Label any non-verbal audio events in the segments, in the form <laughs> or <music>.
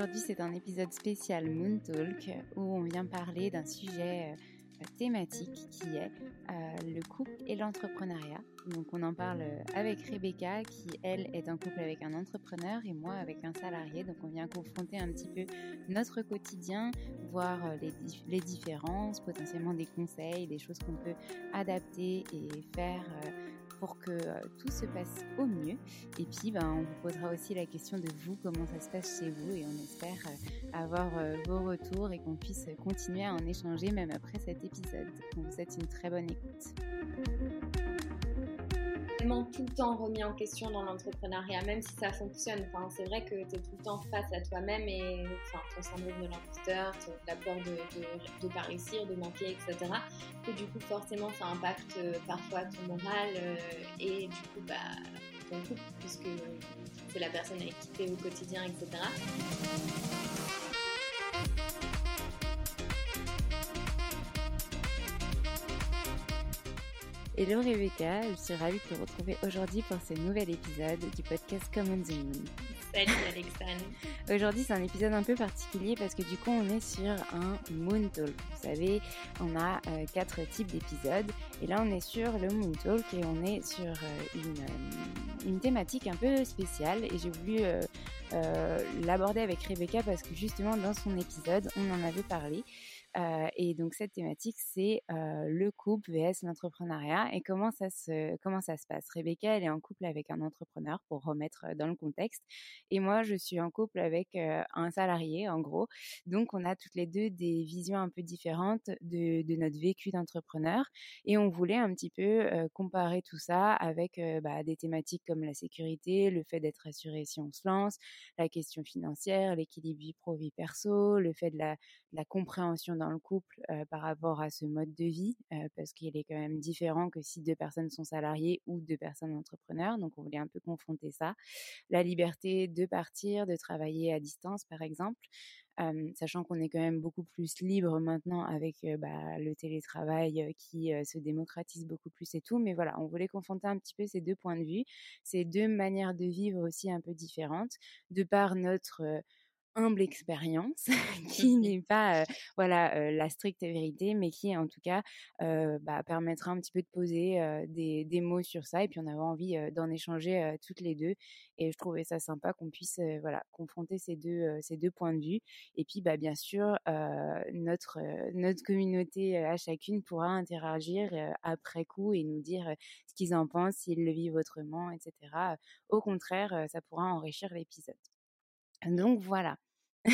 Aujourd'hui, c'est un épisode spécial Moon Talk où on vient parler d'un sujet euh, thématique qui est euh, le couple et l'entrepreneuriat. Donc, on en parle avec Rebecca qui, elle, est en couple avec un entrepreneur et moi avec un salarié. Donc, on vient confronter un petit peu notre quotidien, voir euh, les, les différences, potentiellement des conseils, des choses qu'on peut adapter et faire pour que euh, tout se passe au mieux. Et puis, ben, on vous posera aussi la question de vous, comment ça se passe chez vous, et on espère euh, avoir euh, vos retours et qu'on puisse continuer à en échanger même après cet épisode. On vous souhaite une très bonne écoute tout le temps remis en question dans l'entrepreneuriat, même si ça fonctionne. Enfin, c'est vrai que tu es tout le temps face à toi-même et enfin, ton syndrome de l'imposteur, la peur de ne pas réussir, de manquer, etc. Que du coup, forcément, ça impacte euh, parfois ton moral euh, et du coup, bah, ton couple, puisque c'est la personne avec qui au quotidien, etc. Hello Rebecca, je suis ravie de te retrouver aujourd'hui pour ce nouvel épisode du podcast Common the Moon. Salut Alexandre. <laughs> Aujourd'hui c'est un épisode un peu particulier parce que du coup on est sur un Moon Talk. Vous savez, on a euh, quatre types d'épisodes et là on est sur le Moon Talk et on est sur euh, une, euh, une, thématique un peu spéciale et j'ai voulu l'aborder avec Rebecca parce que justement dans son épisode on en avait parlé. Et donc cette thématique, c'est le couple vs l'entrepreneuriat et comment ça se comment ça se passe? Rebecca, elle est en couple avec un entrepreneur pour remettre dans le contexte, et moi, je suis en couple avec un salarié, en gros. Donc on a toutes les deux des visions un peu différentes de, de notre vécu d'entrepreneur, et on voulait un petit peu comparer tout ça avec bah, des thématiques comme la sécurité, le fait d'être assuré si on se lance, la question financière, l'équilibre vie pro vie perso, le fait de la, de la compréhension dans le couple par rapport à ce mode de vie, parce qu'il est quand même différent que si deux personnes sont salariées ou deux personnes entrepreneurs. Donc, on voulait un peu confronter ça. La liberté de partir, de travailler à distance, par exemple. sachant qu'on est quand même beaucoup plus libre maintenant avec bah, le télétravail qui se démocratise beaucoup plus et tout. Mais voilà, on voulait confronter un petit peu ces deux points de vue, ces deux manières de vivre aussi un peu différentes, de par notre humble expérience <laughs> qui n'est pas voilà la stricte vérité mais qui en tout cas bah, permettra un petit peu de poser des, des, mots sur ça et puis on avait envie d'en échanger toutes les deux et je trouvais ça sympa qu'on puisse voilà confronter ces deux ces deux points de vue et puis bah bien sûr notre notre communauté à chacune pourra interagir après coup et nous dire ce qu'ils en pensent s'ils le vivent autrement etc au contraire ça pourra enrichir l'épisode donc voilà. <laughs>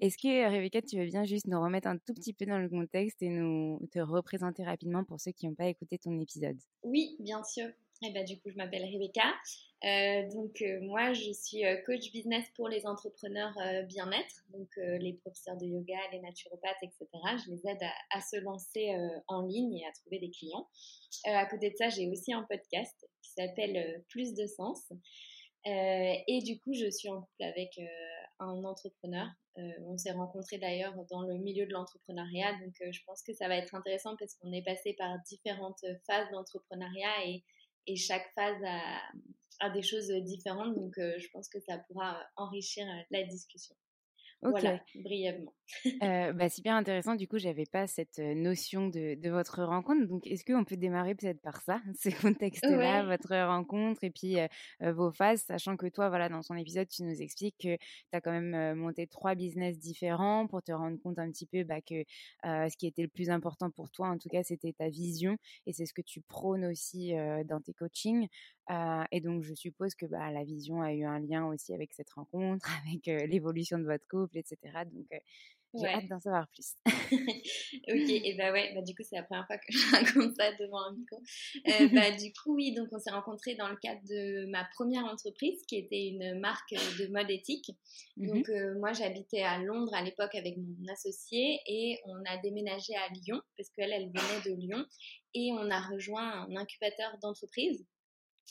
Est-ce que Rebecca, tu veux bien juste nous remettre un tout petit peu dans le contexte et nous te représenter rapidement pour ceux qui n'ont pas écouté ton épisode? Oui, bien sûr. Et eh ben, du coup, je m'appelle Rebecca. Euh, donc, euh, moi, je suis euh, coach business pour les entrepreneurs bien-être, donc les professeurs de yoga, les naturopathes, etc. Je les aide à, à se lancer en ligne et à trouver des clients. à côté de ça, j'ai aussi un podcast qui s'appelle Plus de sens. Euh, et du coup, je suis en couple avec euh, un entrepreneur. Euh, on s'est rencontrés d'ailleurs dans le milieu de l'entrepreneuriat, donc je pense que ça va être intéressant parce qu'on est passé par différentes phases d'entrepreneuriat et, chaque phase a, des choses différentes, donc je pense que ça pourra enrichir la discussion. Voilà, brièvement. euh, bah, super intéressant. Du coup, j'avais pas cette notion de, de votre rencontre. Donc, est-ce qu'on peut démarrer peut-être par ça, <laughs> ce contexte-là, votre rencontre et puis vos phases, sachant que toi, voilà, dans ton épisode, tu nous expliques que tu as quand même monté trois business différents pour te rendre compte un petit peu bah, que ce qui était le plus important pour toi, en tout cas, c'était ta vision et c'est ce que tu prônes aussi dans tes coachings. et donc, je suppose que bah, la vision a eu un lien aussi avec cette rencontre, <laughs> avec l'évolution de votre couple, etc. Donc, j'ai hâte d'en savoir plus. <laughs> ok, et bah ouais, bah du coup, c'est la première fois que <laughs> je raconte ça devant un micro. Euh, <laughs> bah du coup, oui, donc on s'est rencontrés dans le cadre de ma première entreprise qui était une marque de mode éthique. Mmh donc, moi, j'habitais à Londres à l'époque avec mon associé et on a déménagé à Lyon parce qu'elle, elle venait de Lyon et on a rejoint un incubateur d'entreprise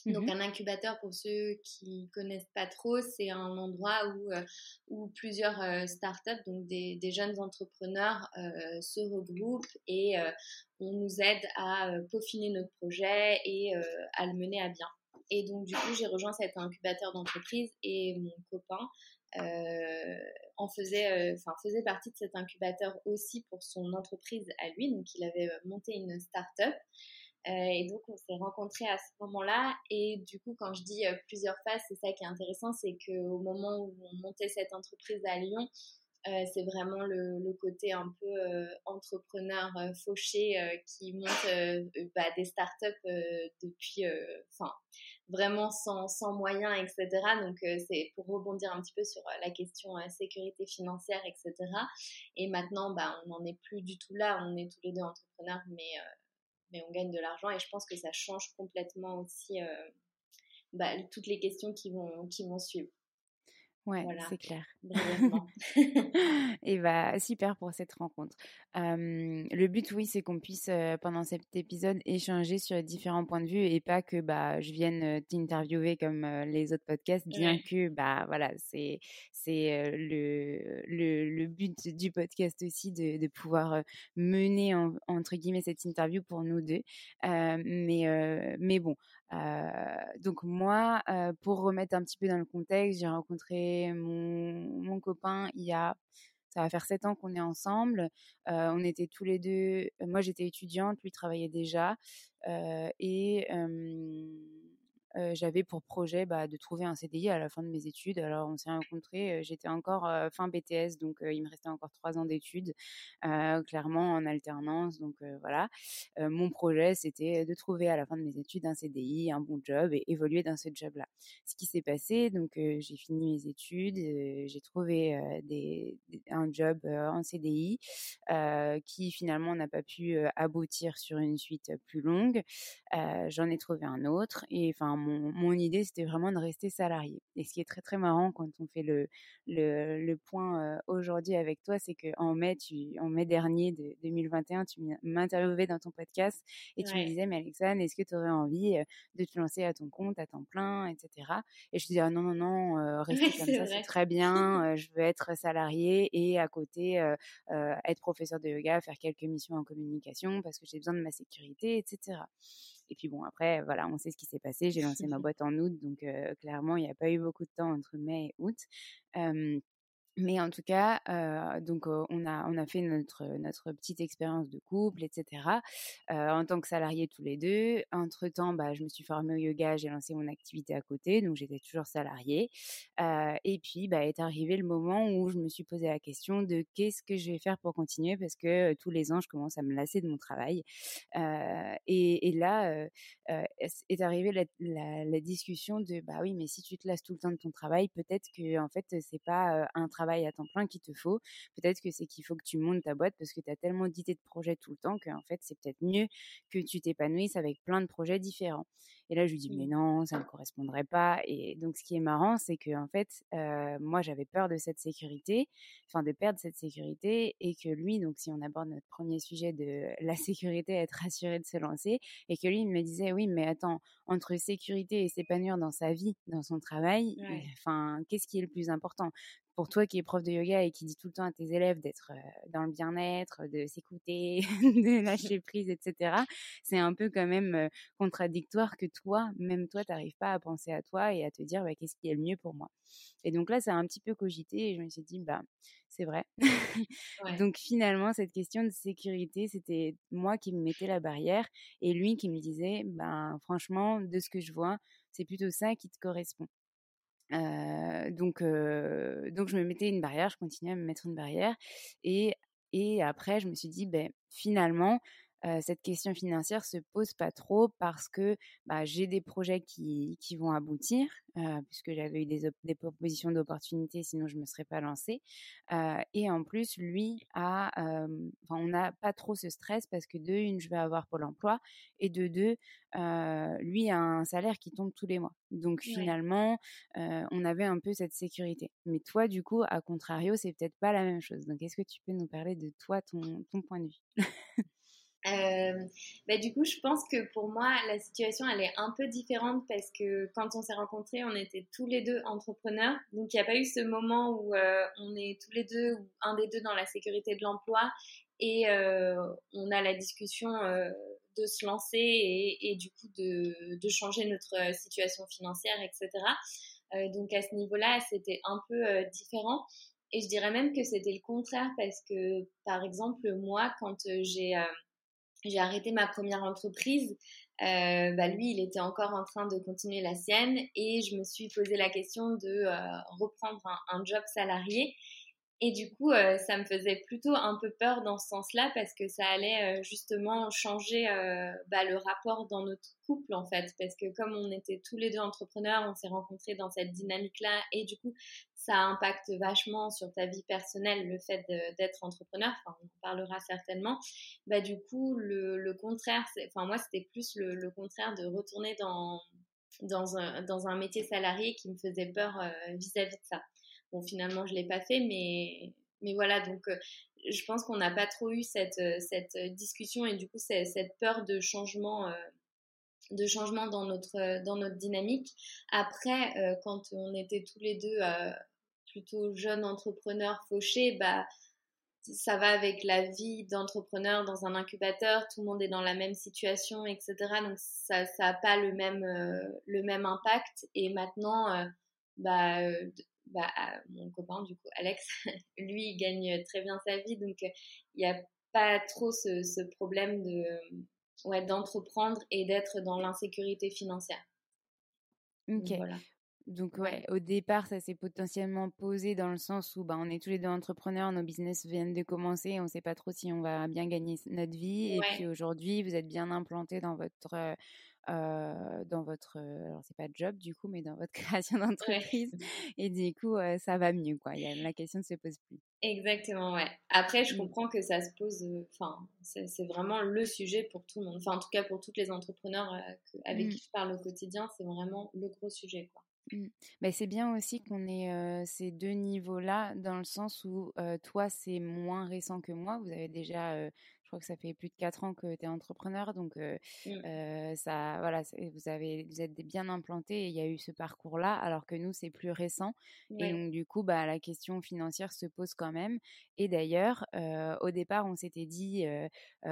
donc mmh un incubateur, pour ceux qui connaissent pas trop, c'est un endroit où, euh, où plusieurs euh, startups, donc des, des jeunes entrepreneurs, euh, se regroupent et on nous aide à peaufiner notre projet et à le mener à bien. Et donc du coup, j'ai rejoint cet incubateur d'entreprise et mon copain en faisait, enfin faisait partie de cet incubateur aussi pour son entreprise à lui. Donc il avait monté une startup. Et donc, on s'est rencontrés à ce moment-là. Et du coup, quand je dis euh, plusieurs phases, c'est ça qui est intéressant, c'est qu'au moment où on montait cette entreprise à Lyon, euh, c'est vraiment le, côté un peu entrepreneur fauché qui monte bah, des startups depuis, vraiment sans, sans, moyens, etc. Donc, c'est pour rebondir un petit peu sur la question sécurité financière, etc. Et maintenant, bah, on n'en est plus du tout là. On est tous les deux entrepreneurs, mais mais on gagne de l'argent et je pense que ça change complètement aussi euh, bah, toutes les questions qui vont, qui vont suivre. Ouais, c'est clair. et <laughs> bah super pour cette rencontre. le but, oui, c'est qu'on puisse pendant cet épisode échanger sur différents points de vue et pas que bah je vienne t'interviewer comme les autres podcasts, bien que bah voilà, c'est c'est le, le, but du podcast aussi de, de pouvoir mener entre guillemets cette interview pour nous deux. mais mais bon, donc moi, pour remettre un petit peu dans le contexte, j'ai rencontré mon, mon, copain il y a, ça va faire sept ans qu'on est ensemble. on était tous les deux, moi j'étais étudiante, lui travaillait déjà, et j'avais pour projet bah, de trouver un CDI à la fin de mes études. Alors on s'est rencontrés, j'étais encore fin BTS, donc il me restait encore trois ans d'études, clairement en alternance. Donc voilà, mon projet c'était de trouver à la fin de mes études un CDI, un bon job et évoluer dans ce job-là. Ce qui s'est passé, donc j'ai fini mes études, j'ai trouvé un job en CDI qui finalement n'a pas pu aboutir sur une suite plus longue. J'en ai trouvé un autre et enfin mon, idée, c'était vraiment de rester salarié. Et ce qui est très très marrant quand on fait le, le, point aujourd'hui avec toi, c'est qu'en mai, tu, en mai dernier de 2021, tu m'interviewais dans ton podcast et tu me disais, mais Alexandre, est-ce que tu aurais envie de te lancer à ton compte, à temps plein, etc. Et je disais, ah non, non, non, <laughs> rester comme ça, c'est très bien. je veux être salarié et à côté, être professeur de yoga, faire quelques missions en communication parce que j'ai besoin de ma sécurité, etc. Et puis bon, après, voilà, on sait ce qui s'est passé. J'ai lancé ma <laughs> boîte en août, donc clairement, il n'y a pas eu beaucoup de temps entre mai et août. Mais en tout cas, euh, donc on a on a fait notre notre petite expérience de couple, etc. Euh, en tant que salariés tous les deux. Entre temps, bah, je me suis formée au yoga, j'ai lancé mon activité à côté, donc j'étais toujours salariée. Euh, et puis, bah, est arrivé le moment où je me suis posé la question de qu'est-ce que je vais faire pour continuer, parce que tous les ans, je commence à me lasser de mon travail. Et, là est arrivée la, la, la, discussion de bah oui, mais si tu te lasses tout le temps de ton travail, peut-être que en fait c'est pas un travail à temps plein qu'il te faut. Peut-être que c'est qu'il faut que tu montes ta boîte parce que tu as tellement d'idées de projets tout le temps qu'en fait, c'est peut-être mieux que tu t'épanouisses avec plein de projets différents. Et là, je lui dis, mais non, ça ne correspondrait pas. Et donc, ce qui est marrant, c'est que, en fait, euh, moi, j'avais peur de cette sécurité, enfin, de perdre cette sécurité et que lui, donc, si on aborde notre premier sujet de la sécurité, être assuré de se lancer, et que lui, il me disait, oui, mais attends, entre sécurité et s'épanouir dans sa vie, dans son travail, enfin, qu'est-ce qui est le plus important? pour toi qui es prof de yoga et qui dit tout le temps à tes élèves d'être dans le bien-être, de s'écouter, <laughs> de lâcher prise, etc., c'est un peu quand même contradictoire que toi, même toi, tu n'arrives pas à penser à toi et à te dire bah, qu'est-ce qui est le mieux pour moi? Et donc là, ça a un petit peu cogité et je me suis dit, bah, c'est vrai. <laughs> donc finalement, cette question de sécurité, c'était moi qui me mettais la barrière et lui qui me disait, ben, franchement, de ce que je vois, c'est plutôt ça qui te correspond donc, donc je me mettais une barrière, je continuais à me mettre une barrière. Et, et après, je me suis dit, ben, finalement, cette question financière se pose pas trop parce que bah, j'ai des projets qui, qui vont aboutir, puisque j'avais eu des, des propositions d'opportunités, sinon je me serais pas lancée. et en plus, lui a, on n'a pas trop ce stress parce que de une, je vais avoir Pôle Emploi, et de deux, lui a un salaire qui tombe tous les mois. Donc finalement, on avait un peu cette sécurité. Mais toi, du coup, à contrario, c'est peut-être pas la même chose. Donc est-ce que tu peux nous parler de toi, ton, ton point de vue? Euh, bah, du coup, je pense que pour moi, la situation, elle est un peu différente parce que quand on s'est rencontrés, on était tous les deux entrepreneurs. Donc, il n'y a pas eu ce moment où euh, on est tous les deux, un des deux dans la sécurité de l'emploi et euh, on a la discussion de se lancer et, du coup de, changer notre situation financière, etc. donc, à ce niveau-là, c'était un peu différent. Et je dirais même que c'était le contraire parce que, par exemple, moi, quand j'ai j'ai arrêté ma première entreprise. Euh, bah lui, il était encore en train de continuer la sienne et je me suis posé la question de euh, reprendre un, job salarié. Et du coup, euh, ça me faisait plutôt un peu peur dans ce sens-là parce que ça allait justement changer bah, le rapport dans notre couple en fait. Parce que comme on était tous les deux entrepreneurs, on s'est rencontrés dans cette dynamique-là et du coup, ça impacte vachement sur ta vie personnelle le fait d'être entrepreneur. On en parlera certainement. Bah, du coup, le, contraire, enfin, moi, c'était plus le, contraire de retourner dans, dans, un, dans un métier salarié qui me faisait peur euh, vis-à-vis de ça. bon, finalement, je l'ai pas fait, mais, mais voilà, donc je pense qu'on n'a pas trop eu cette, cette discussion et du coup, cette peur de changement de changement dans notre, dans notre dynamique. Après, quand on était tous les deux plutôt jeunes entrepreneurs fauchés, bah, ça va avec la vie d'entrepreneur dans un incubateur, tout le monde est dans la même situation, etc. Donc ça n'a pas le même, euh, le même impact. Et maintenant, euh, bah, euh, bah, mon copain, du coup, Alex, <laughs> lui, il gagne très bien sa vie. Donc il n'y a pas trop ce problème de, ouais, d'entreprendre et d'être dans l'insécurité financière. Ok. voilà. Donc ouais, au départ, ça s'est potentiellement posé dans le sens où bah, on est tous les deux entrepreneurs, nos business viennent de commencer, on ne sait pas trop si on va bien gagner notre vie. Et puis aujourd'hui, vous êtes bien implanté dans votre euh, dans votre, alors c'est pas job du coup, mais dans votre <laughs> création d'entreprise. Et du coup, ça va mieux, quoi. la question ne se pose plus. Exactement, ouais. Après, je mmh. comprends que ça se pose, enfin, c'est vraiment le sujet pour tout le monde. Enfin, en tout cas, pour tous les entrepreneurs avec mmh. qui je parle au quotidien, c'est vraiment le gros sujet, quoi. Mmh. c'est bien aussi qu'on ait ces deux niveaux-là, dans le sens où toi, c'est moins récent que moi. Vous avez déjà je crois que ça fait plus de quatre ans que tu es entrepreneur, donc mmh. ça, voilà, vous avez, vous êtes bien implanté et il y a eu ce parcours-là, alors que nous c'est plus récent. Et donc du coup, bah, la question financière se pose quand même. Et d'ailleurs, au départ, on s'était dit,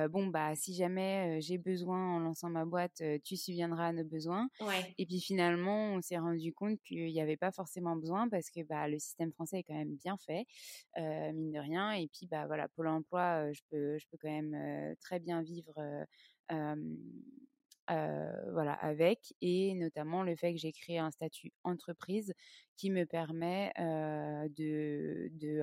bon bah si jamais j'ai besoin en lançant ma boîte, tu subviendras à nos besoins. Et puis finalement, on s'est rendu compte qu'il n'y avait pas forcément besoin parce que bah, le système français est quand même bien fait, mine de rien. Et puis bah voilà, Pôle Emploi, je peux, je peux quand même très bien vivre voilà, avec, et notamment le fait que j'ai créé un statut entreprise qui me permet de, de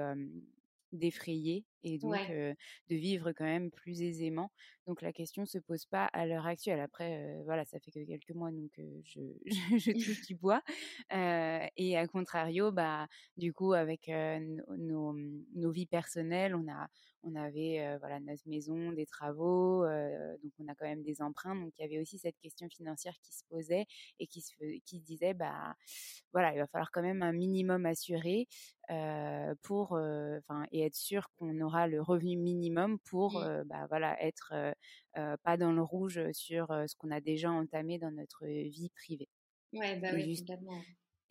d'effrayer et donc de vivre quand même plus aisément. Donc la question se pose pas à l'heure actuelle. Après, voilà, ça fait que quelques mois, donc <laughs> je, je, touche du bois. et à contrario, bah, du coup, avec nos, nos, vies personnelles, on a, on avait voilà notre maison, des travaux, donc on a quand même des emprunts. Donc il y avait aussi cette question financière qui se posait et qui se, qui disait, bah, voilà, il va falloir quand même un minimum assuré pour, enfin, et être sûr qu'on aura le revenu minimum pour, mmh. bah, voilà, être pas dans le rouge sur ce qu'on a déjà entamé dans notre vie privée. Ouais, bah oui,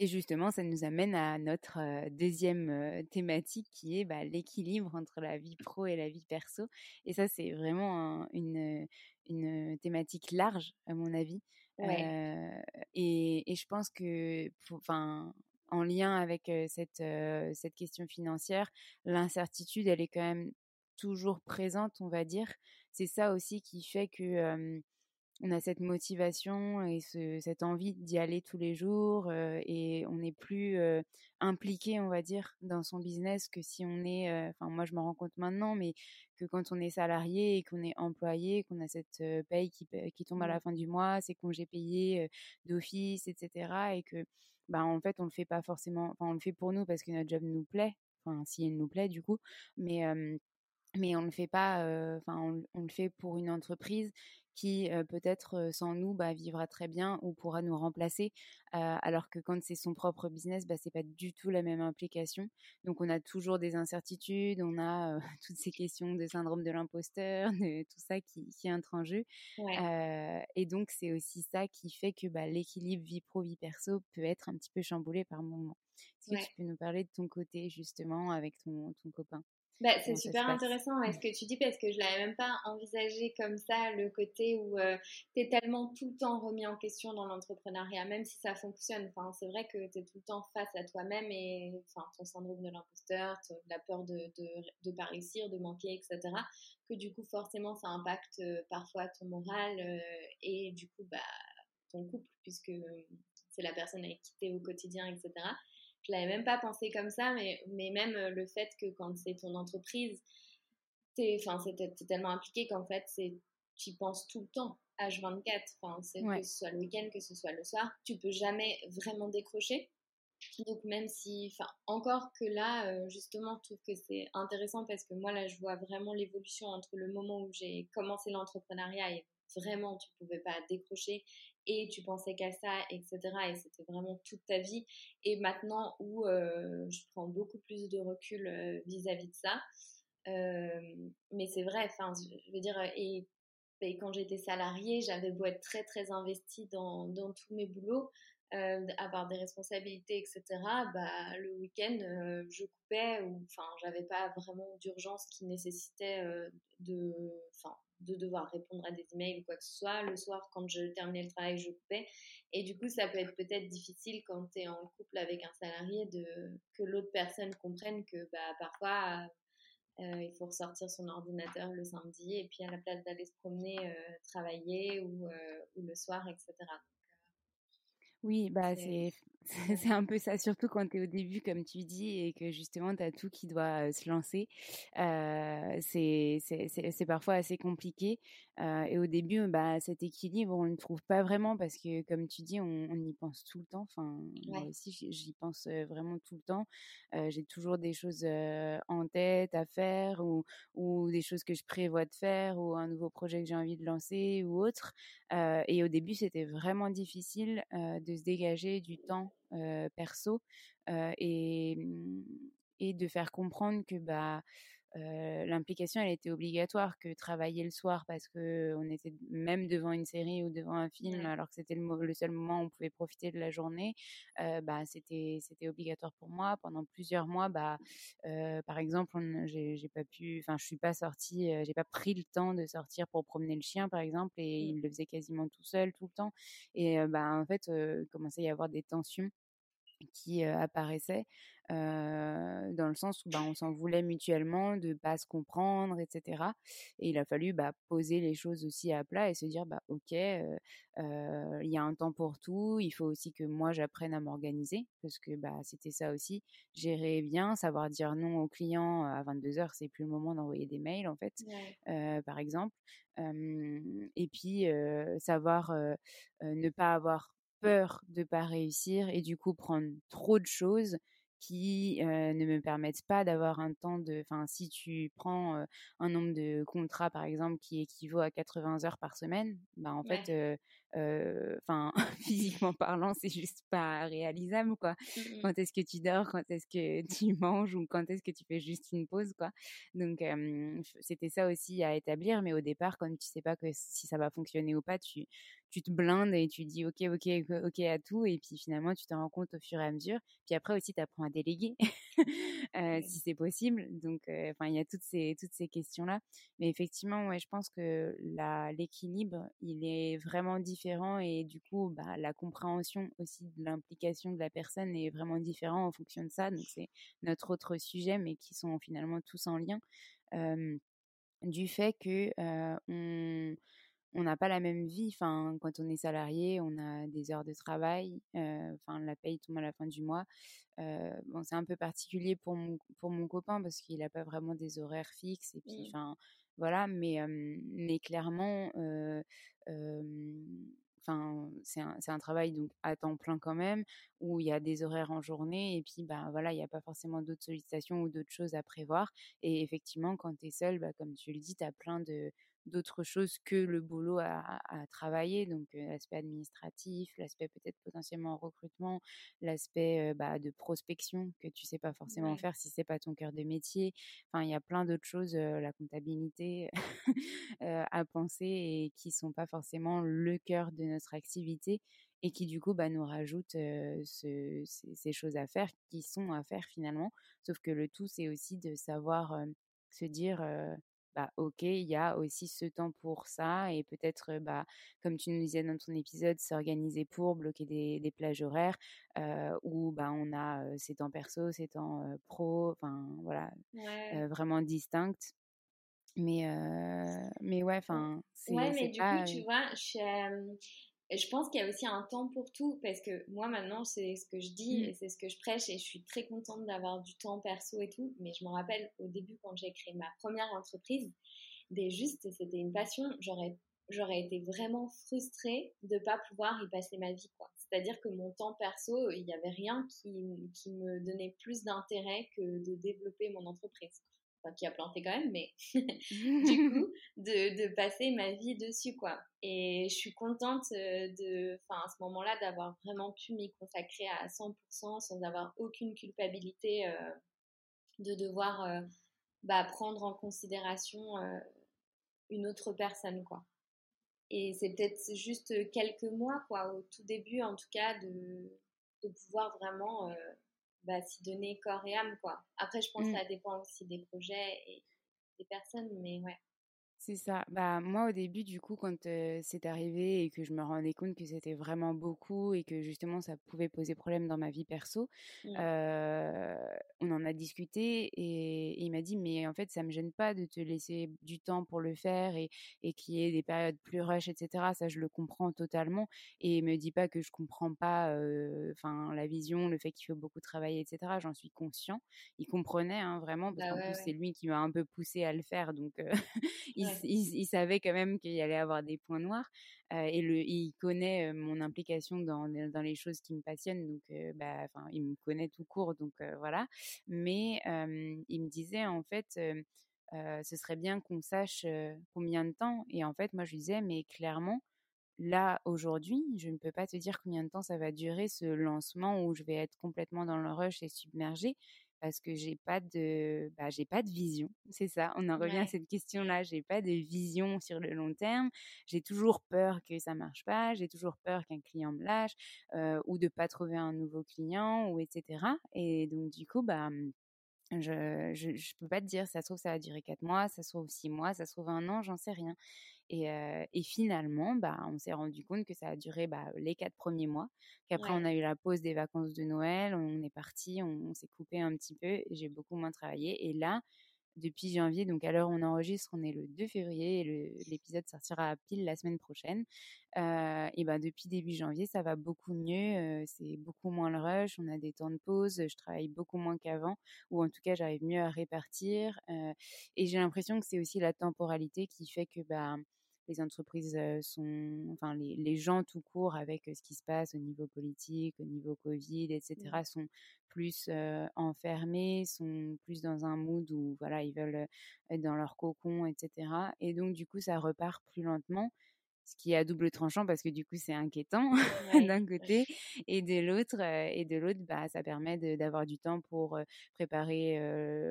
Et justement, ça nous amène à notre deuxième thématique qui est bah, l'équilibre entre la vie pro et la vie perso. Et ça, c'est vraiment une, une thématique large, à mon avis. et, et, je pense que, enfin, en lien avec cette, cette question financière, l'incertitude, elle est quand même toujours présente, on va dire. C'est ça aussi qui fait que on a cette motivation et cette envie d'y aller tous les jours et on n'est plus impliqué, on va dire, dans son business que si on est, enfin moi je me rends compte maintenant, mais que quand on est salarié et qu'on est employé, qu'on a cette paye qui, qui tombe à la mmh. fin du mois, ses congés payés d'office, etc. et que bah, en fait, on le fait pas forcément, enfin, on le fait pour nous parce que notre job nous plaît, enfin, si elle nous plaît, du coup, mais, mais on le fait pas, enfin, on, on, le fait pour une entreprise qui peut-être sans nous bah, vivra très bien ou pourra nous remplacer, alors que quand c'est son propre business, bah, c'est pas du tout la même implication. Donc on a toujours des incertitudes, on a <laughs> toutes ces questions de syndrome de l'imposteur, de tout ça qui, qui entre en jeu. et donc c'est aussi ça qui fait que bah, l'équilibre vie pro vie perso peut être un petit peu chamboulé par moments. Est-ce que tu peux nous parler de ton côté justement avec ton, ton copain? Bah, c'est super intéressant ce que tu dis parce que je l'avais même pas envisagé comme ça, le côté où euh, tu es tellement tout le temps remis en question dans l'entrepreneuriat, même si ça fonctionne. Enfin, c'est vrai que tu es tout le temps face à toi-même et enfin, ton syndrome de l'imposteur, la peur de ne de, pas réussir, de manquer, etc. Que du coup, forcément, ça impacte euh, parfois ton moral euh, et du coup, bah, ton couple, puisque c'est la personne avec qui tu es au quotidien, etc je l'avais même pas pensé comme ça, mais, mais même euh, le fait que quand c'est ton entreprise, t'es, enfin, c'est, tellement impliqué qu'en fait, c'est, tu penses tout le temps, H24, enfin, c'est, que ce soit le week-end, que ce soit le soir, tu peux jamais vraiment décrocher. Donc même si, enfin, encore que là, euh, justement, je trouve que c'est intéressant parce que moi, là, je vois vraiment l'évolution entre le moment où j'ai commencé l'entrepreneuriat et vraiment tu pouvais pas décrocher et tu pensais qu'à ça, etc. Et c'était vraiment toute ta vie. Et maintenant où je prends beaucoup plus de recul vis-à-vis de ça, mais c'est vrai, enfin, je veux dire, et, quand j'étais salariée, j'avais beau être très très investie dans, dans tous mes boulots, euh, avoir des responsabilités, etc., bah, le week-end, euh, je coupais ou enfin, j'avais pas vraiment d'urgence qui nécessitait euh, de, de devoir répondre à des emails ou quoi que ce soit. Le soir, quand je terminais le travail, je coupais. Et du coup, ça peut être peut-être difficile quand tu es en couple avec un salarié de que l'autre personne comprenne que bah, parfois il faut ressortir son ordinateur le samedi et puis à la place d'aller se promener, travailler ou, ou, le soir, etc. Oui, bah c'est c'est un peu ça, surtout quand tu es au début, comme tu dis, et que justement, tu as tout qui doit se lancer. Euh, c'est parfois assez compliqué. Euh, et au début, bah, cet équilibre, on ne le trouve pas vraiment parce que, comme tu dis, on, on y pense tout le temps. Enfin, moi aussi, j'y pense vraiment tout le temps. Euh, J'ai toujours des choses en tête à faire ou, ou des choses que je prévois de faire ou un nouveau projet que j'ai envie de lancer ou autre. Et au début, c'était vraiment difficile de se dégager du temps perso et, mmh, et de faire comprendre que bah l'implication elle était obligatoire que travailler le soir parce que on était même devant une série ou devant un film alors que c'était le, le, seul moment où on pouvait profiter de la journée bah c'était c'était obligatoire pour moi. Pendant plusieurs mois bah par exemple j'ai pas pu enfin je suis pas sortie j'ai pas pris le temps de sortir pour promener le chien par exemple et mmh. il le faisait quasiment tout seul tout le temps. Et bah en fait commençait à y avoir des tensions qui apparaissait dans le sens où bah, on s'en voulait mutuellement de pas se comprendre, etc. Et il a fallu bah, poser les choses aussi à plat et se dire bah ok, il y a un temps pour tout. Il faut aussi que moi j'apprenne à m'organiser parce que bah c'était ça aussi, gérer bien, savoir dire non aux clients à 22 heures, c'est plus le moment d'envoyer des mails en fait, par exemple. et puis savoir ne pas avoir peur de pas réussir et du coup prendre trop de choses qui ne me permettent pas d'avoir un temps de enfin si tu prends un nombre de contrats par exemple qui équivaut à 80 heures par semaine bah en fait enfin <laughs> physiquement parlant c'est juste pas réalisable quoi mmh quand est-ce que tu dors quand est-ce que tu <laughs> manges ou quand est-ce que tu fais juste une pause quoi donc c'était ça aussi à établir mais au départ comme tu sais pas que si ça va fonctionner ou pas tu tu te blindes et tu dis ok, ok, ok à tout. Et puis finalement, tu te rends compte au fur et à mesure. Puis après aussi, tu apprends à déléguer <laughs> euh, si c'est possible. Donc, euh, enfin, il y a toutes ces, toutes ces questions-là. Mais effectivement, ouais, je pense que l'équilibre, il est vraiment différent. Et du coup, bah, la compréhension aussi de l'implication de la personne est vraiment différent en fonction de ça. Donc, c'est notre autre sujet, mais qui sont finalement tous en lien. Euh, du fait que on on n'a pas la même vie. Enfin, quand on est salarié, on a des heures de travail. Euh, enfin, la paye tombe à la fin du mois. Euh, bon, c'est un peu particulier pour mon, pour mon copain parce qu'il n'a pas vraiment des horaires fixes. Et puis, mmh. enfin, voilà. Mais, mais clairement, enfin c'est un, un, travail donc à temps plein quand même où il y a des horaires en journée et puis bah voilà il n'y a pas forcément d'autres sollicitations ou d'autres choses à prévoir et effectivement quand tu es seul bah, comme tu le dis tu as plein de d'autres choses que le boulot à, travailler, donc l'aspect administratif, l'aspect peut-être potentiellement recrutement, l'aspect bah, de prospection que tu sais pas forcément faire si c'est pas ton cœur de métier. Enfin, il y a plein d'autres choses, la comptabilité <laughs> à penser et qui sont pas forcément le cœur de notre activité et qui du coup bah, nous rajoutent ce, ces, choses à faire qui sont à faire finalement. Sauf que le tout c'est aussi de savoir se dire bah ok, il y a aussi ce temps pour ça et peut-être, bah, comme tu nous disais dans ton épisode, s'organiser pour bloquer des, des plages horaires euh, où bah, on a ces temps perso, ces temps pro, enfin voilà, vraiment distincts. Mais, mais ouais, enfin, c'est. Ouais, mais du coup, tu vois, je, et je pense qu'il y a aussi un temps pour tout, parce que moi maintenant, c'est ce que je dis mmh. et c'est ce que je prêche, et je suis très contente d'avoir du temps perso et tout. Mais je me rappelle au début, quand j'ai créé ma première entreprise, des juste, c'était une passion. J'aurais, j'aurais été vraiment frustrée de pas pouvoir y passer ma vie, quoi. C'est-à-dire que mon temps perso, il n'y avait rien qui, qui me donnait plus d'intérêt que de développer mon entreprise. Enfin, qui a planté quand même, mais <laughs> <laughs> du coup, de de, passer ma vie dessus, quoi. Et je suis contente de, enfin, à ce moment-là, d'avoir vraiment pu m'y consacrer à 100% sans avoir aucune culpabilité de devoir bah, prendre en considération une autre personne, quoi. Et c'est peut-être juste quelques mois, quoi, au tout début, en tout cas, de, de pouvoir vraiment bah, s'y donner corps et âme, quoi. Après, je pense que mmh. ça dépend aussi des projets et des personnes, mais ouais. C'est ça. Bah, moi, au début, du coup, quand c'est arrivé et que je me rendais compte que c'était vraiment beaucoup et que justement ça pouvait poser problème dans ma vie perso, mmh. on en a discuté et, il m'a dit, mais en fait, ça me gêne pas de te laisser du temps pour le faire et, et qu'il y ait des périodes plus rush, etc. Ça, je le comprends totalement. Et il me dit pas que je comprends pas enfin la vision, le fait qu'il faut beaucoup travailler, etc. J'en suis conscient. Il comprenait hein, vraiment, parce bah qu'en plus, c'est lui qui m'a un peu poussé à le faire. Donc, <laughs> il il, savait quand même qu'il allait avoir des points noirs et le, il connaît mon implication dans, les choses qui me passionnent, donc enfin, il me connaît tout court, donc voilà. Mais il me disait en fait, ce serait bien qu'on sache combien de temps. Et en fait, moi je lui disais, mais clairement, là aujourd'hui, je ne peux pas te dire combien de temps ça va durer ce lancement où je vais être complètement dans le rush et submergée parce que j'ai pas de bah, j'ai pas de vision c'est ça. On en revient à cette question là j'ai pas de vision sur le long terme. J'ai toujours peur que ça marche pas j'ai toujours peur qu'un client me lâche ou de pas trouver un nouveau client ou etc et donc du coup bah mmh, je, je, je peux pas te dire ça se trouve ça va durer quatre mois ça se trouve six mois ça se trouve un an j'en sais rien et, finalement, bah, on s'est rendu compte que ça a duré bah, les quatre premiers mois. Qu'après, on a eu la pause des vacances de Noël, on est parti, on, s'est coupé un petit peu, j'ai beaucoup moins travaillé. Et là, depuis janvier, donc à l'heure où on enregistre, on est le 2 février et l'épisode sortira à pile la semaine prochaine. et ben depuis début janvier, ça va beaucoup mieux, c'est beaucoup moins le rush, on a des temps de pause, je travaille beaucoup moins qu'avant, ou en tout cas j'arrive mieux à répartir. et j'ai l'impression que c'est aussi la temporalité qui fait que bah les entreprises sont, enfin les, gens tout court avec ce qui se passe au niveau politique, au niveau Covid, etc. Mmh. sont plus enfermés, sont plus dans un mood où voilà ils veulent être dans leur cocon, etc. Et donc du coup ça repart plus lentement ce qui est à double tranchant parce que du coup c'est inquiétant <laughs> d'un côté et de l'autre et de l'autre bah ça permet d'avoir du temps pour préparer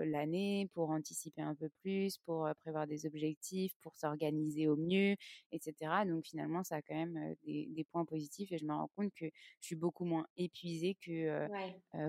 l'année pour anticiper un peu plus pour prévoir des objectifs pour s'organiser au mieux etc donc finalement ça a quand même des, des, points positifs et je me rends compte que je suis beaucoup moins épuisée que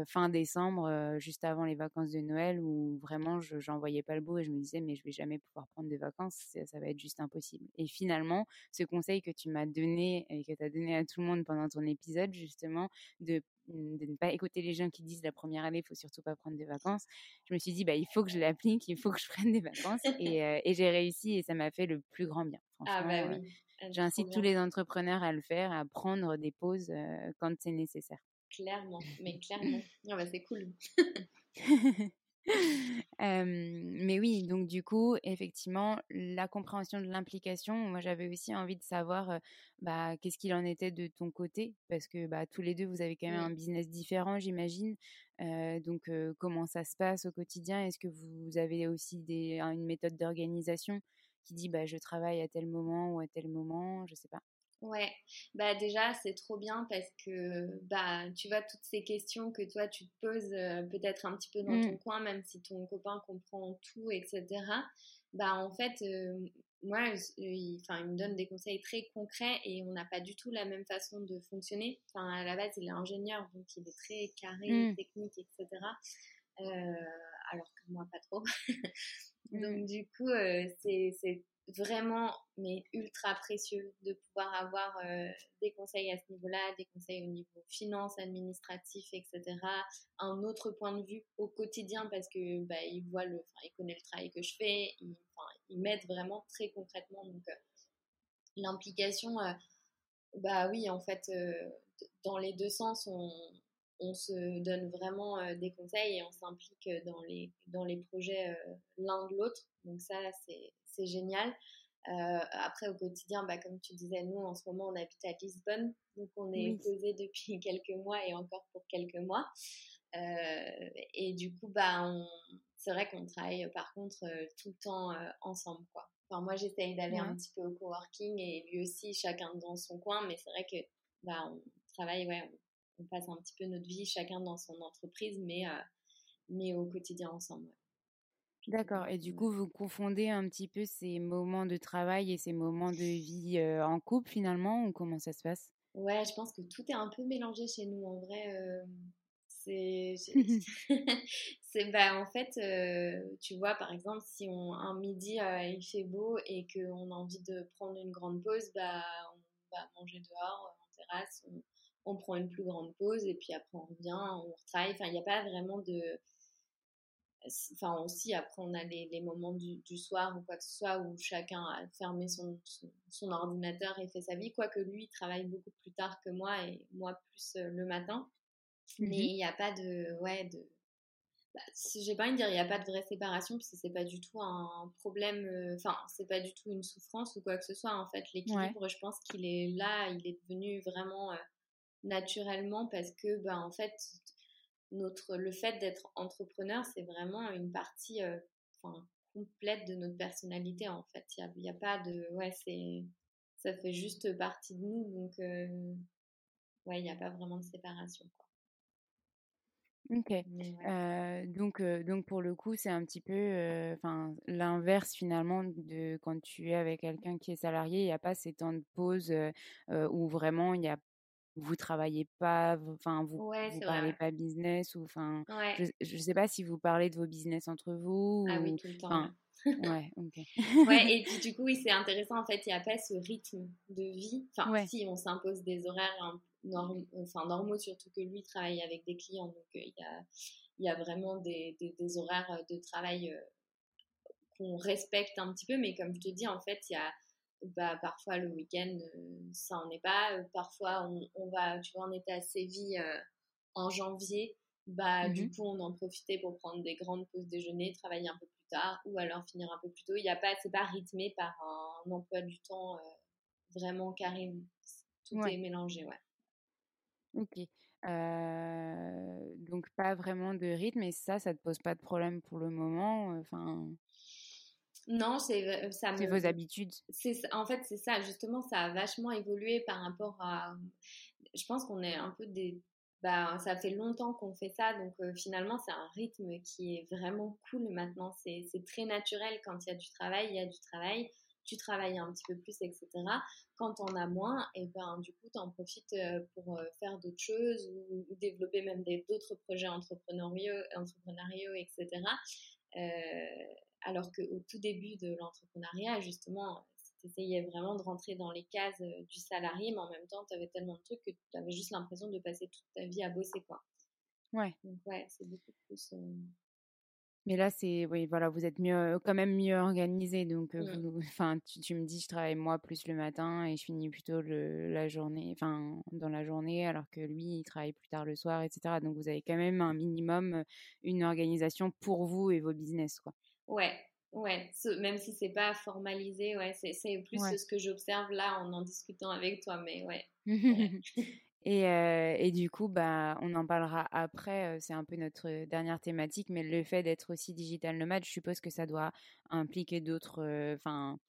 fin décembre juste avant les vacances de Noël où vraiment je j'en voyais pas le bout et je me disais mais je vais jamais pouvoir prendre de vacances ça, ça va être juste impossible et finalement ce conseil que tu m'as donné et que tu as donné à tout le monde pendant ton épisode, justement, de, mmh, de ne pas écouter les gens qui disent la première année, il faut surtout pas prendre de vacances. Je me suis dit, bah, il faut que je l'applique, il faut que je prenne des vacances. <laughs> et, euh, et j'ai réussi et ça m'a fait le plus grand bien. Ah bah oui. Euh, j'incite tous les entrepreneurs à le faire, à prendre des pauses euh, quand c'est nécessaire. Clairement, mais <laughs> clairement. Ah bah c'est cool. <laughs> mais oui, donc du coup, effectivement, la compréhension de l'implication, moi j'avais aussi envie de savoir bah, qu'est-ce qu'il en était de ton côté, parce que bah, tous les deux, vous avez quand même un business différent, j'imagine. donc comment ça se passe au quotidien? Est-ce que vous avez aussi des, une méthode d'organisation qui dit bah, je travaille à tel moment ou à tel moment? Je sais pas. Ouais, bah déjà c'est trop bien parce que bah tu vois toutes ces questions que toi tu te poses euh, peut-être un petit peu dans ton mmh. coin même si ton copain comprend tout etc. Bah en fait euh, moi il, enfin il me donne des conseils très concrets et on n'a pas du tout la même façon de fonctionner. Enfin à la base il est ingénieur donc il est très carré, mmh. technique etc. Euh, alors que moi pas trop. <laughs> donc mmh. du coup c'est vraiment mais ultra précieux de pouvoir avoir euh, des conseils à ce niveau-là, des conseils au niveau finance, administratif, etc. Un autre point de vue au quotidien parce que bah, il le, le travail que je fais, il, il vraiment très concrètement. Donc euh, l'implication, euh, bah oui, en fait, dans les deux sens, on, on se donne vraiment des conseils et on s'implique dans les, dans les projets l'un de l'autre. Donc ça, c'est génial. Euh, après, au quotidien, bah, comme tu disais, nous, en ce moment, on habite à Lisbonne. Donc, on est posé depuis <laughs> quelques mois et encore pour quelques mois. et du coup, bah, c'est vrai qu'on travaille par contre tout le temps ensemble, quoi. Enfin, moi, j'essaye d'aller un petit peu au coworking et lui aussi, chacun dans son coin, mais c'est vrai que bah, on travaille, ouais, on, passe un petit peu notre vie chacun dans son entreprise, mais, mais au quotidien ensemble. D'accord. Et du coup, vous confondez un petit peu ces moments de travail et ces moments de vie en couple finalement, ou comment ça se passe? Ouais, je pense que tout est un peu mélangé chez nous. En vrai, c'est, <laughs> <laughs> c'est, bah, en fait, tu vois, par exemple, si on, un midi il fait beau et qu'on a envie de prendre une grande pause, bah, on va manger dehors, en terrasse, on, on prend une plus grande pause et puis après on revient, on retravaille. Enfin, il n'y a pas vraiment de enfin aussi après on a les, les moments du, du, soir ou quoi que ce soit où chacun a fermé son, son, ordinateur et fait sa vie quoique lui travaille beaucoup plus tard que moi et moi plus euh, le matin. Mais mmh il n'y a pas de ouais de bah, j'ai pas envie de dire il n'y a pas de vraie séparation parce que c'est pas du tout un problème euh, enfin c'est pas du tout une souffrance ou quoi que ce soit en fait. L'équilibre je pense qu'il est là il est devenu vraiment euh, naturellement parce que bah en fait notre, le fait d'être entrepreneur, c'est vraiment une partie euh, complète de notre personnalité en fait. Il n'y a, a, pas de. Ouais, c'est. Ça fait juste partie de nous, donc euh, ouais, il n'y a pas vraiment de séparation. Quoi. Ok. Euh, donc, donc pour le coup, c'est un petit peu, enfin, l'inverse finalement de quand tu es avec quelqu'un qui est salarié. Il n'y a pas ces temps de pause où vraiment il y a vous travaillez pas, enfin vous, vous parlez pas business ou enfin, je, sais pas si vous parlez de vos business entre vous. Ah oui, tout le temps. <laughs> ouais, ok. ouais, et puis <laughs> du coup, oui, c'est intéressant. En fait, il n'y a pas ce rythme de vie. Enfin, si on s'impose des horaires enfin, normaux, surtout que lui travaille avec des clients. Donc, euh, il y, a, y a vraiment des, des, horaires de travail euh, qu'on respecte un petit peu. Mais comme je te dis, en fait, il y a bah, parfois le week-end, euh, ça en est pas. Euh, parfois, on, va, tu vois, on était à Séville euh, en janvier. Bah, du mmh coup, on en profitait pour prendre des grandes pauses déjeuner, travailler un peu plus tard ou alors finir un peu plus tôt. Il y a pas, c'est pas rythmé par un emploi du temps vraiment carré. Tout est mélangé, ouais. Ok. donc pas vraiment de rythme et ça, ça te pose pas de problème pour le moment. Enfin. Non, c'est euh, ça me... vos habitudes. C'est en fait c'est ça justement ça a vachement évolué par rapport à. Je pense qu'on est un peu des. Bah, ça fait longtemps qu'on fait ça, donc euh, finalement c'est un rythme qui est vraiment cool maintenant. C'est très naturel quand il y a du travail, il y a du travail. Tu travailles un petit peu plus, etc. Quand on a moins, et ben du coup tu en profites euh, pour faire d'autres choses ou, développer même d'autres projets entrepreneuriaux, entrepreneuriaux etc. Euh, alors qu'au tout début de l'entrepreneuriat, justement, tu essayais vraiment de rentrer dans les cases euh, du salarié, mais en même temps, tu avais tellement de trucs que tu avais juste l'impression de passer toute ta vie à bosser, quoi. Ouais. Donc, ouais, c'est beaucoup plus. Euh, mais là, c'est oui, voilà, vous êtes mieux, quand même mieux organisé. Donc, euh, mmh. enfin, tu, me dis, je travaille moi plus le matin et je finis plutôt le, la journée, enfin, dans la journée, alors que lui, il travaille plus tard le soir, etc. Donc, vous avez quand même un minimum, une organisation pour vous et vos business, quoi. Ouais, ouais. même si c'est pas formalisé, ouais, c'est plus ce que j'observe là en en discutant avec toi, mais ouais. <laughs> Et, euh, et, du coup, bah, on en parlera après. Euh, c'est un peu notre dernière thématique, mais le fait d'être aussi digital nomade, je suppose que ça doit impliquer d'autres, euh, enfin,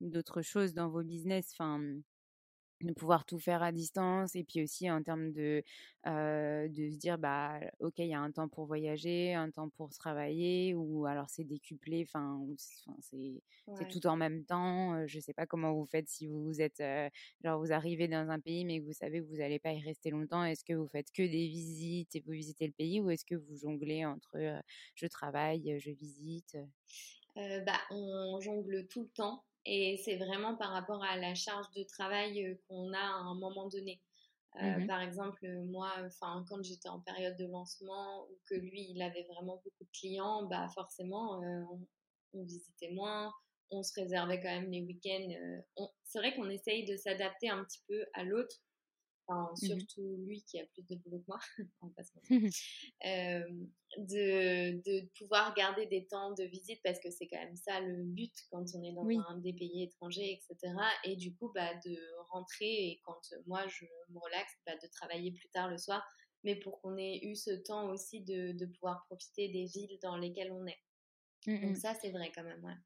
d'autres choses dans vos business. Enfin, de pouvoir tout faire à distance et puis aussi en termes de de se dire bah ok il y a un temps pour voyager un temps pour travailler ou alors c'est décuplé enfin c'est tout en même temps je sais pas comment vous faites si vous êtes genre vous arrivez dans un pays mais que vous savez que vous n'allez pas y rester longtemps est-ce que vous faites que des visites et vous visitez le pays ou est-ce que vous jonglez entre je travaille je visite? Bah on jongle tout le temps et c'est vraiment par rapport à la charge de travail qu'on a à un moment donné. Euh, mmh par exemple, moi, enfin, quand j'étais en période de lancement ou que lui, il avait vraiment beaucoup de clients, bah forcément, euh, on, visitait moins, on se réservait quand même les week-ends. c'est vrai qu'on essaye de s'adapter un petit peu à l'autre Mmh surtout lui qui a plus de boulot que moi, <laughs> <laughs> de, de, pouvoir garder des temps de visite parce que c'est quand même ça le but quand on est dans un des pays étrangers, etc. Et du coup, bah, de rentrer et quand moi je me relaxe, bah, de travailler plus tard le soir. mais pour qu'on ait eu ce temps aussi de, de pouvoir profiter des villes dans lesquelles on est. Mmh Donc ça, c'est vrai quand même, ouais.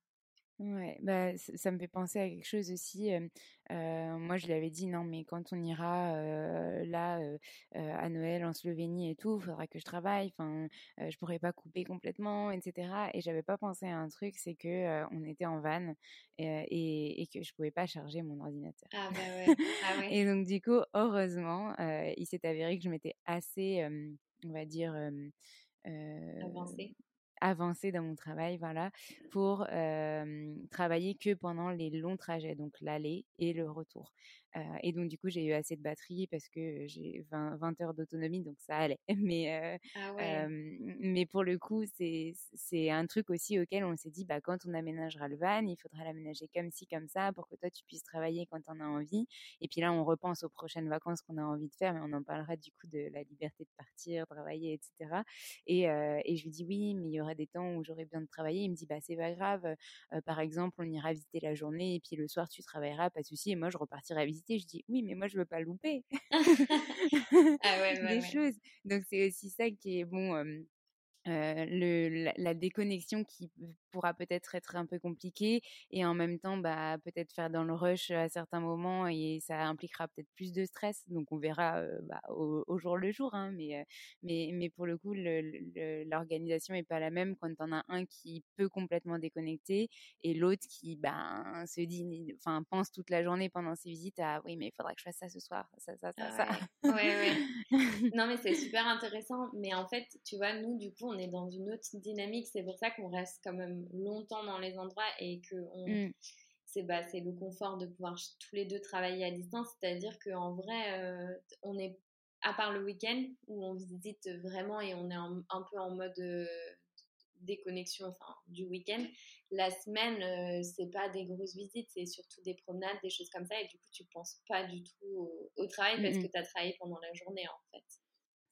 Ouais, bah, ça me fait penser à quelque chose aussi, heu, moi je lui avais dit: «Non mais quand on ira, là, à Noël en Slovénie et tout, il faudra que je travaille, enfin, je pourrais pas couper complètement et cetera» et j'avais pas pensé à un truc, c'est que, on était en van et que je pouvais pas charger mon ordinateur. Ah bah ouais, ah <laughs> ouais. Et donc du coup, heureusement, heu, il s'est avéré que je m'étais assez, on va dire, heu, Avancée. dans mon travail, voilà, pour, travailler que pendant les longs trajets, donc l'aller et le retour. Heu et donc du coup, j'ai eu assez de batterie parce que j'ai 20- 20 heures d'autonomie, donc ça allait. <laughs> Mais, Ah ouais. hem, mais pour le coup, c'est un truc aussi auquel on s'est dit: «Bah, quand on aménagera le van, il faudra l'aménager comme ci, comme ça, pour que toi tu puisses travailler quand en as envie» et puis là, on repense aux prochaines vacances qu'on a envie de faire, mais on en parlera du coup de la liberté de partir, travailler et cetera et heu et je lui dis: «Oui, mais il y aura des temps où j'aurai besoin de travailler». Il me dit: «Bah, c'est pas grave, par exemple, on ira visiter la journée et puis le soir tu travailleras, pas de souci et moi je repartirai visiter». Je dis: «Oui, mais moi je veux pas louper <laughs> Ah <laughs> ouais, des ouais. choses». Donc c'est aussi ça qui est bon, le la la déconnexion qui pourra peut-être être un peu compliquée et en même temps, bah, peut-être faire dans le rush à certains moments et ça impliquera peut-être plus de stress. Donc on verra, bah, au au jour le jour, hein, mais, mais mais pour le coup, l'organisation est pas la même quand en as un qui peut complètement déconnecter et l'autre qui, ben, se dit enfin, pense toute la journée pendant ses visites à: «Oui, mais il faudra que je fasse ça ce soir, ça, ça, ça, ça». Ouais, ouais, ouais. <laughs> Non, mais c'est super intéressant. Mais en fait, tu vois, nous, du coup, on est dans une autre dynamique. C'est pour ça qu'on reste quand même longtemps dans les endroits et que on, c'est bah, c'est le confort de pouvoir tous les deux travailler à distance. C'est-à-dire qu'en vrai, euh, on est, à part le week-end où on visite vraiment et on est en- un peu en mode euh, déconnexion enfin, du week-end, la semaine, euh, c'est pas des grosses visites, c'est surtout des promenades, des choses comme ça. Et du coup, tu penses pas du tout au, au travail parce que tu as travaillé pendant la journée, en fait.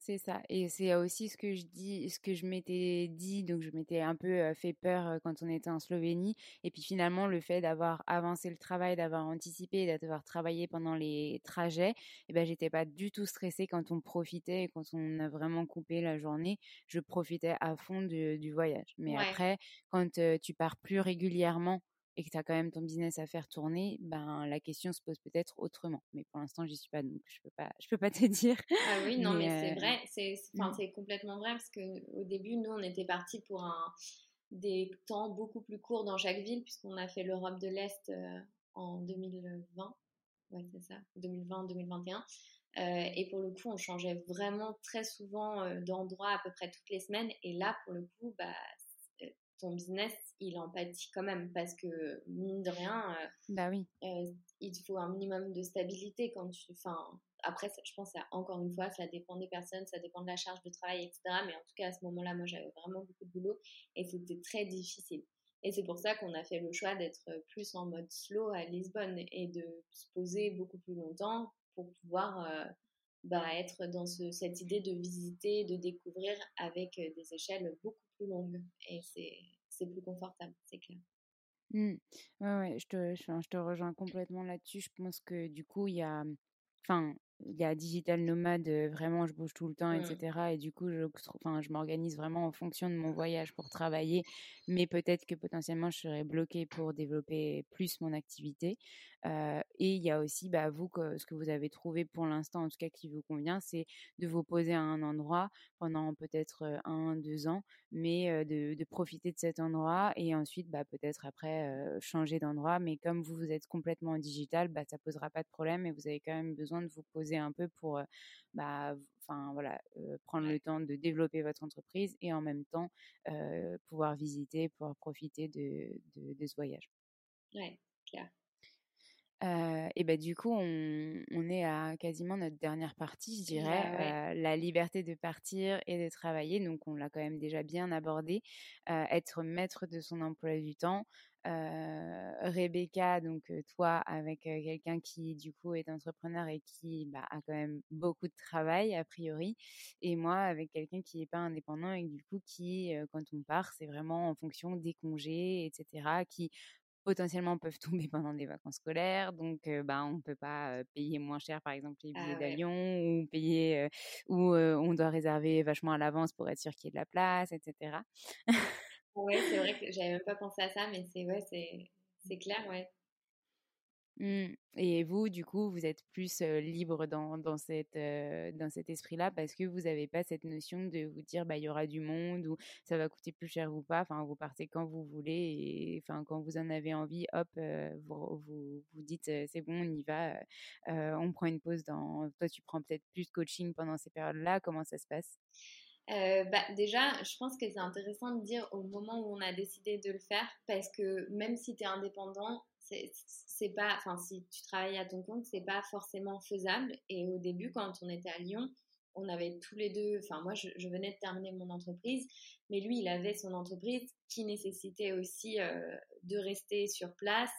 C'est ça et c'est aussi ce que je dis ce que je m'étais dit, donc je m'étais un peu, fait peur, quand on était en Slovénie et puis finalement le fait d'avoir avancé le travail, d'avoir anticipé d'avoir travaillé pendant les trajets et ben j'étais pas du tout stressée quand on profitait et quand on a vraiment coupé la journée. Je profitais à fond du du voyage. Mais Ouais. après quand, tu pars plus régulièrement et que tu as quand même ton business à faire tourner, ben la question se pose peut-être autrement. Mais pour l'instant, j'y suis pas donc je peux pas je peux pas te <laughs> dire. Ah oui, non, mais, c'est heu, vrai, c'est c'est- enfin, mmh. c'est complètement vrai parce que au début, nous, on était partis pour un, des temps beaucoup plus courts dans chaque ville puisqu'on a fait l'Europe de l'Est euh, en 2020. Ouais, c'est ça, 2020-2021. Euh, et pour le coup, on changeait vraiment très souvent euh, d'endroit à peu près toutes les semaines. Et là, pour le coup, bah, ton business, il en pâtit quand même parce que, mine de rien, euh, Bah oui. euh, il te faut un minimum de stabilité quand tu. Enfin, après, je pense, ça, encore une fois, ça dépend des personnes, ça dépend de la charge de travail, etc. Mais en tout cas, à ce moment-là, moi, j'avais vraiment beaucoup de boulot et c'était très difficile. Et c'est pour ça qu'on a fait le choix d'être plus en mode slow à Lisbonne et de se poser beaucoup plus longtemps pour pouvoir euh, bah, être dans ce- cette idée de visiter, de découvrir avec euh, des échelles beaucoup plus longues. Et c'est plus confortable, c'est clair. Mmh. Ouais, ouais, je te je je te rejoins complètement là-dessus. Je pense que du coup, il y a, enfin, il y a digital nomade, vraiment je bouge tout le temps et cetera et du coup, je enfin, je m'organise vraiment en fonction de mon voyage pour travailler, mais peut-être que potentiellement je serais bloquée pour développer plus mon activité. Et il y a aussi, bah, vous, que ce que vous avez trouvé pour l'instant, en tout cas qui vous convient, c'est de vous poser à un endroit pendant peut-être, heu, 1-2 ans, mais de de profiter de cet endroit et ensuite, bah, peut-être après, changer d'endroit. Mais comme vous, vous êtes complètement en digital, bah, ça posera pas de problème et vous avez quand même besoin de vous poser un peu pour, bah, enfin voilà, prendre le temps de développer votre entreprise et en même temps, pouvoir visiter, pouvoir profiter de de de ce voyage. Ouais, clair. Heu et bah, du coup, on on est à quasiment notre dernière partie, je dirais, Bah ouais. heu, la liberté de partir et de travailler. Donc on l'a quand même déjà bien abordé. Heu, être maître de son emploi du temps. Rebecca, donc toi avec, quelqu'un qui du coup est entrepreneur et qui, bah, a quand même beaucoup de travail a priori et moi avec quelqu'un qui est pas indépendant et du coup qui, quand on part, c'est vraiment en fonction des congés et cetera, qui potentiellement peuvent tomber <laughs> pendant des vacances scolaires, donc bah, on ne peut pas payer moins cher, par exemple, les billets Ah ouais. d'avion, ou payer, ou on doit réserver vachement à l'avance pour être sûr qu'il y ait de la place, etc. Ouais, c'est vrai <laughs> que j'avais même pas pensé à ça, mais c'est ouais, c'est c'est clair, ouais. Mmh. Et vous, du coup, vous êtes plus libre dans, dans, cette, dans cet esprit-là parce que vous n'avez pas cette notion de vous dire bah il y aura du monde ou ça va coûter plus cher ou pas. Enfin, vous partez quand vous voulez et enfin quand vous en avez envie, hop, vous, vous, dites c'est bon, on y va. On prend une pause. Dans toi, tu prends peut-être plus de coaching pendant ces périodes-là. Comment ça se passe? Bah, déjà, je pense que c'est intéressant de dire au moment où on a décidé de le faire, parce que même si tu es indépendant, c'est c'est pas, enfin, si tu travailles à ton compte, c'est pas forcément faisable. Et au début, quand on était à Lyon, on avait tous les deux, enfin, moi, je, venais de terminer mon entreprise, mais lui, il avait son entreprise qui nécessitait aussi euh, de rester sur place.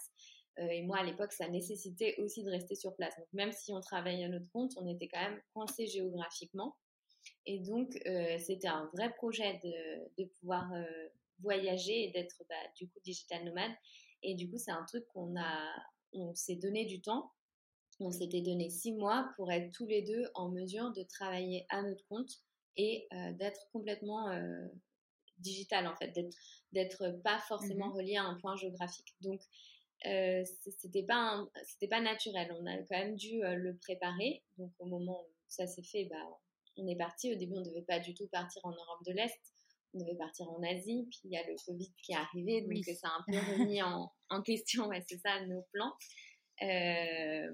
Euh, et moi, à l'époque, ça nécessitait aussi de rester sur place. Donc, même si on travaillait à notre compte, on était quand même coincé géographiquement. Et donc, euh, c'était un vrai projet de, de pouvoir voyager et d'être bah, du coup digital nomade. Et du coup, c'est un truc qu'on a, on s'est donné du temps. On s'était donné six mois pour être tous les deux en mesure de travailler à notre compte et euh, d'être complètement euh, digital en fait, d'être, pas forcément Mhm. relié à un point géographique. Donc, euh, c'était pas c'était pas naturel. On a quand même dû euh, le préparer. Donc, au moment où ça s'est fait, bah, on est parti. Au début, on devait pas du tout partir en Europe de l'Est. On devait partir en Asie. Puis il y a le Covid qui est arrivé, donc Oui. ça a un peu <laughs> remis en, en question. Ouais, c'est ça nos plans. Euh,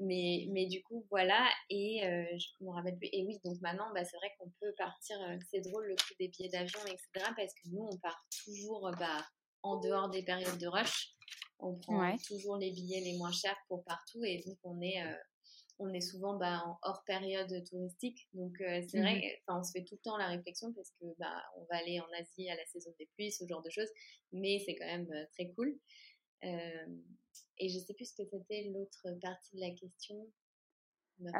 mais, mais du coup, voilà. Et euh, je me rappelle plus. Et oui, donc maintenant, bah, c'est vrai qu'on peut partir. euh, C'est drôle le prix des billets d'avion, etc. Parce que nous, on part toujours bah, en dehors des périodes de rush. On prend Ouais. toujours les billets les moins chers pour partout. Et donc, on est, euh, on est souvent bah, en hors période touristique. Donc, euh, c'est vrai, enfin, on se fait tout le temps la réflexion parce que bah, on va aller en Asie à la saison des pluies, ce genre de choses. Mais c'est quand même euh, très cool. Euh, et je sais plus ce que c'était l'autre partie de la question.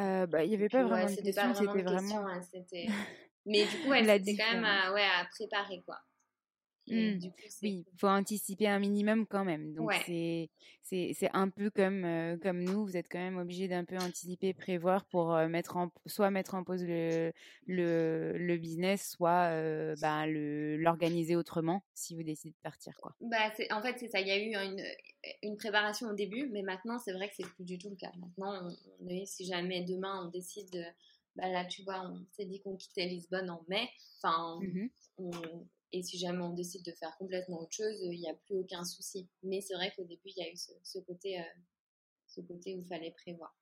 Euh, bah, il n'y avait pas ouais, vraiment de question, c'était question, hein, c'était... <laughs> Mais du coup, ouais, la c'était quand même à, ouais, à préparer, quoi. Et Mmh. du coup, c'est Oui, faut anticiper un minimum quand même. Donc Ouais. c'est c'est c'est un peu comme euh, comme nous, vous êtes quand même obligé d'un peu anticiper, prévoir pour euh, mettre en soit mettre en pause le le, le business, soit euh, bah, le l'organiser autrement si vous décidez de partir quoi. Bah, c'est, en fait, c'est ça. Il y a eu une, une préparation au début, mais maintenant, c'est vrai que c'est plus du tout le cas. Maintenant, on, on est, si jamais demain on décide, de, bah là, tu vois, on s'est dit qu'on quittait Lisbonne en mai. Enfin, Mhm. on- et si jamais on décide de faire complètement autre chose, il n'y a plus aucun souci. Mais c'est vrai qu'au début, il y a eu ce, ce côté, euh, ce côté où il fallait prévoir.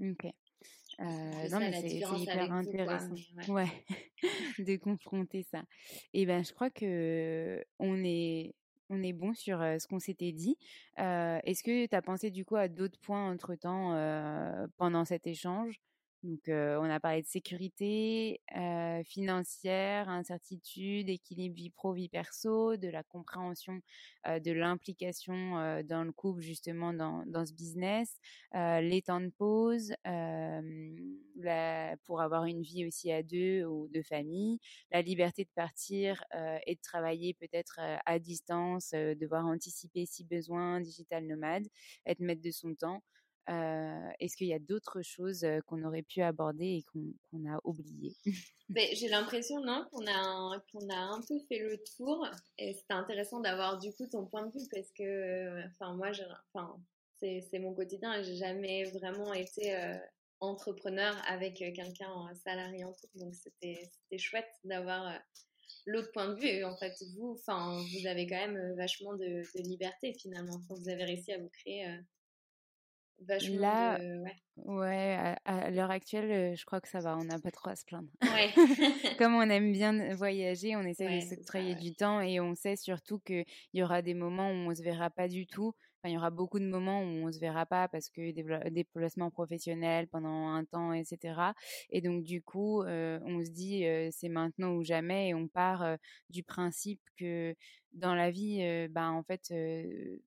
Ok. Euh, C'est non ça, mais c'est hyper avec vous, quoi, intéressant. ouais. Ouais, <laughs> de confronter ça. Et ben je crois que on est on est bon sur euh, ce qu'on s'était dit. Euh, Est-ce que tu as pensé du coup à d'autres points entre-temps euh, pendant cet échange? Donc euh, on a parlé de sécurité euh, financière, incertitude, équilibre vie pro vie perso, de la compréhension euh, de l'implication dans le couple justement dans dans ce business, les temps de pause, la, pour avoir une vie aussi à deux ou de famille, la liberté de partir et de travailler peut-être à distance, devoir anticiper si besoin, digital nomade, être maître de son temps. Est-ce qu'il y a d'autres choses qu'on aurait pu aborder et qu'on a oubliées? <laughs> J'ai l'impression, non, qu'on a, a un peu fait le tour. Et c'était intéressant d'avoir du coup ton point de vue parce que, moi, c'est mon quotidien j'ai jamais vraiment été entrepreneur avec quelqu'un en salarié en couple. Donc c'était chouette d'avoir l'autre point de vue. En fait, vous, vous avez quand même vachement de, liberté finalement. Vous avez réussi à vous créer vachement Là, de. Ouais. ouais, à, à l'heure actuelle, je crois que ça va, on n'a pas trop à se plaindre. Ouais. <laughs> <laughs> Comme on aime bien voyager, on essaie Ouais, de s'octroyer du temps et on sait surtout qu'il y aura des moments où on se verra pas du tout. Il y aura beaucoup de moments où on se verra pas parce que des déplacements professionnels pendant un temps, etc. Et donc du coup, euh, on se dit euh, c'est maintenant ou jamais et on part euh, du principe que dans la vie, bah en fait,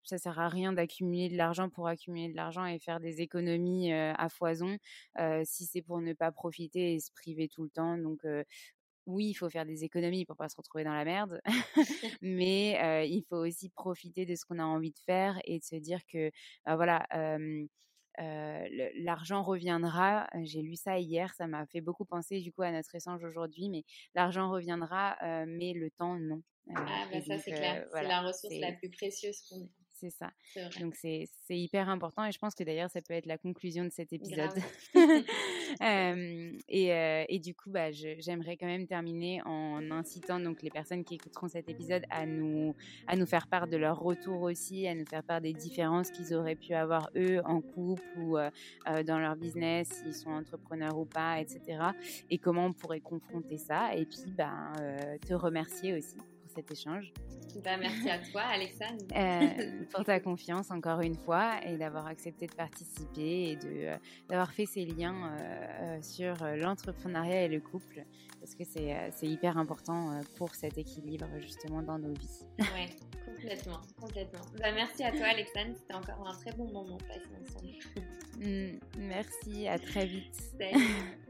ça sert à rien d'accumuler de l'argent pour accumuler de l'argent et faire des économies à foison si c'est pour ne pas profiter et se priver tout le temps. Donc oui, il faut faire des économies pour pas se retrouver dans la merde, <laughs> mais il faut aussi profiter de ce qu'on a envie de faire et de se dire que, bah, voilà, l'argent reviendra. J'ai lu ça hier, ça m'a fait beaucoup penser du coup à notre échange aujourd'hui, mais l'argent reviendra, mais le temps non. ah bah ça c'est clair, c'est la ressource la plus précieuse qu'on ait c'est ça. Donc c'est hyper important et je pense que d'ailleurs ça peut être la conclusion de cet épisode. <laughs> <laughs> et, et, du coup, bah, j'aimerais quand même terminer en incitant donc les personnes qui écouteront cet épisode à nous, à nous faire part de leur retour aussi, à nous faire part des différences qu'ils auraient pu avoir eux en couple ou dans leur business, s'ils sont entrepreneurs ou pas, etc. Et comment on pourrait confronter ça et puis ben, te remercier aussi cet échange. Bah, merci à toi, Alexandre. Euh, <laughs> pour ta confiance, encore une fois, et d'avoir accepté de participer et euh, d'avoir fait ces liens euh, sur l'entrepreneuriat et le couple, parce que c'est, hyper important pour cet équilibre, justement, dans nos vies. Oui, complètement, complètement. Bah, merci à toi, Alexandre. C'était encore un très bon moment passé ensemble. <laughs> Mm, merci, à très vite. Salut.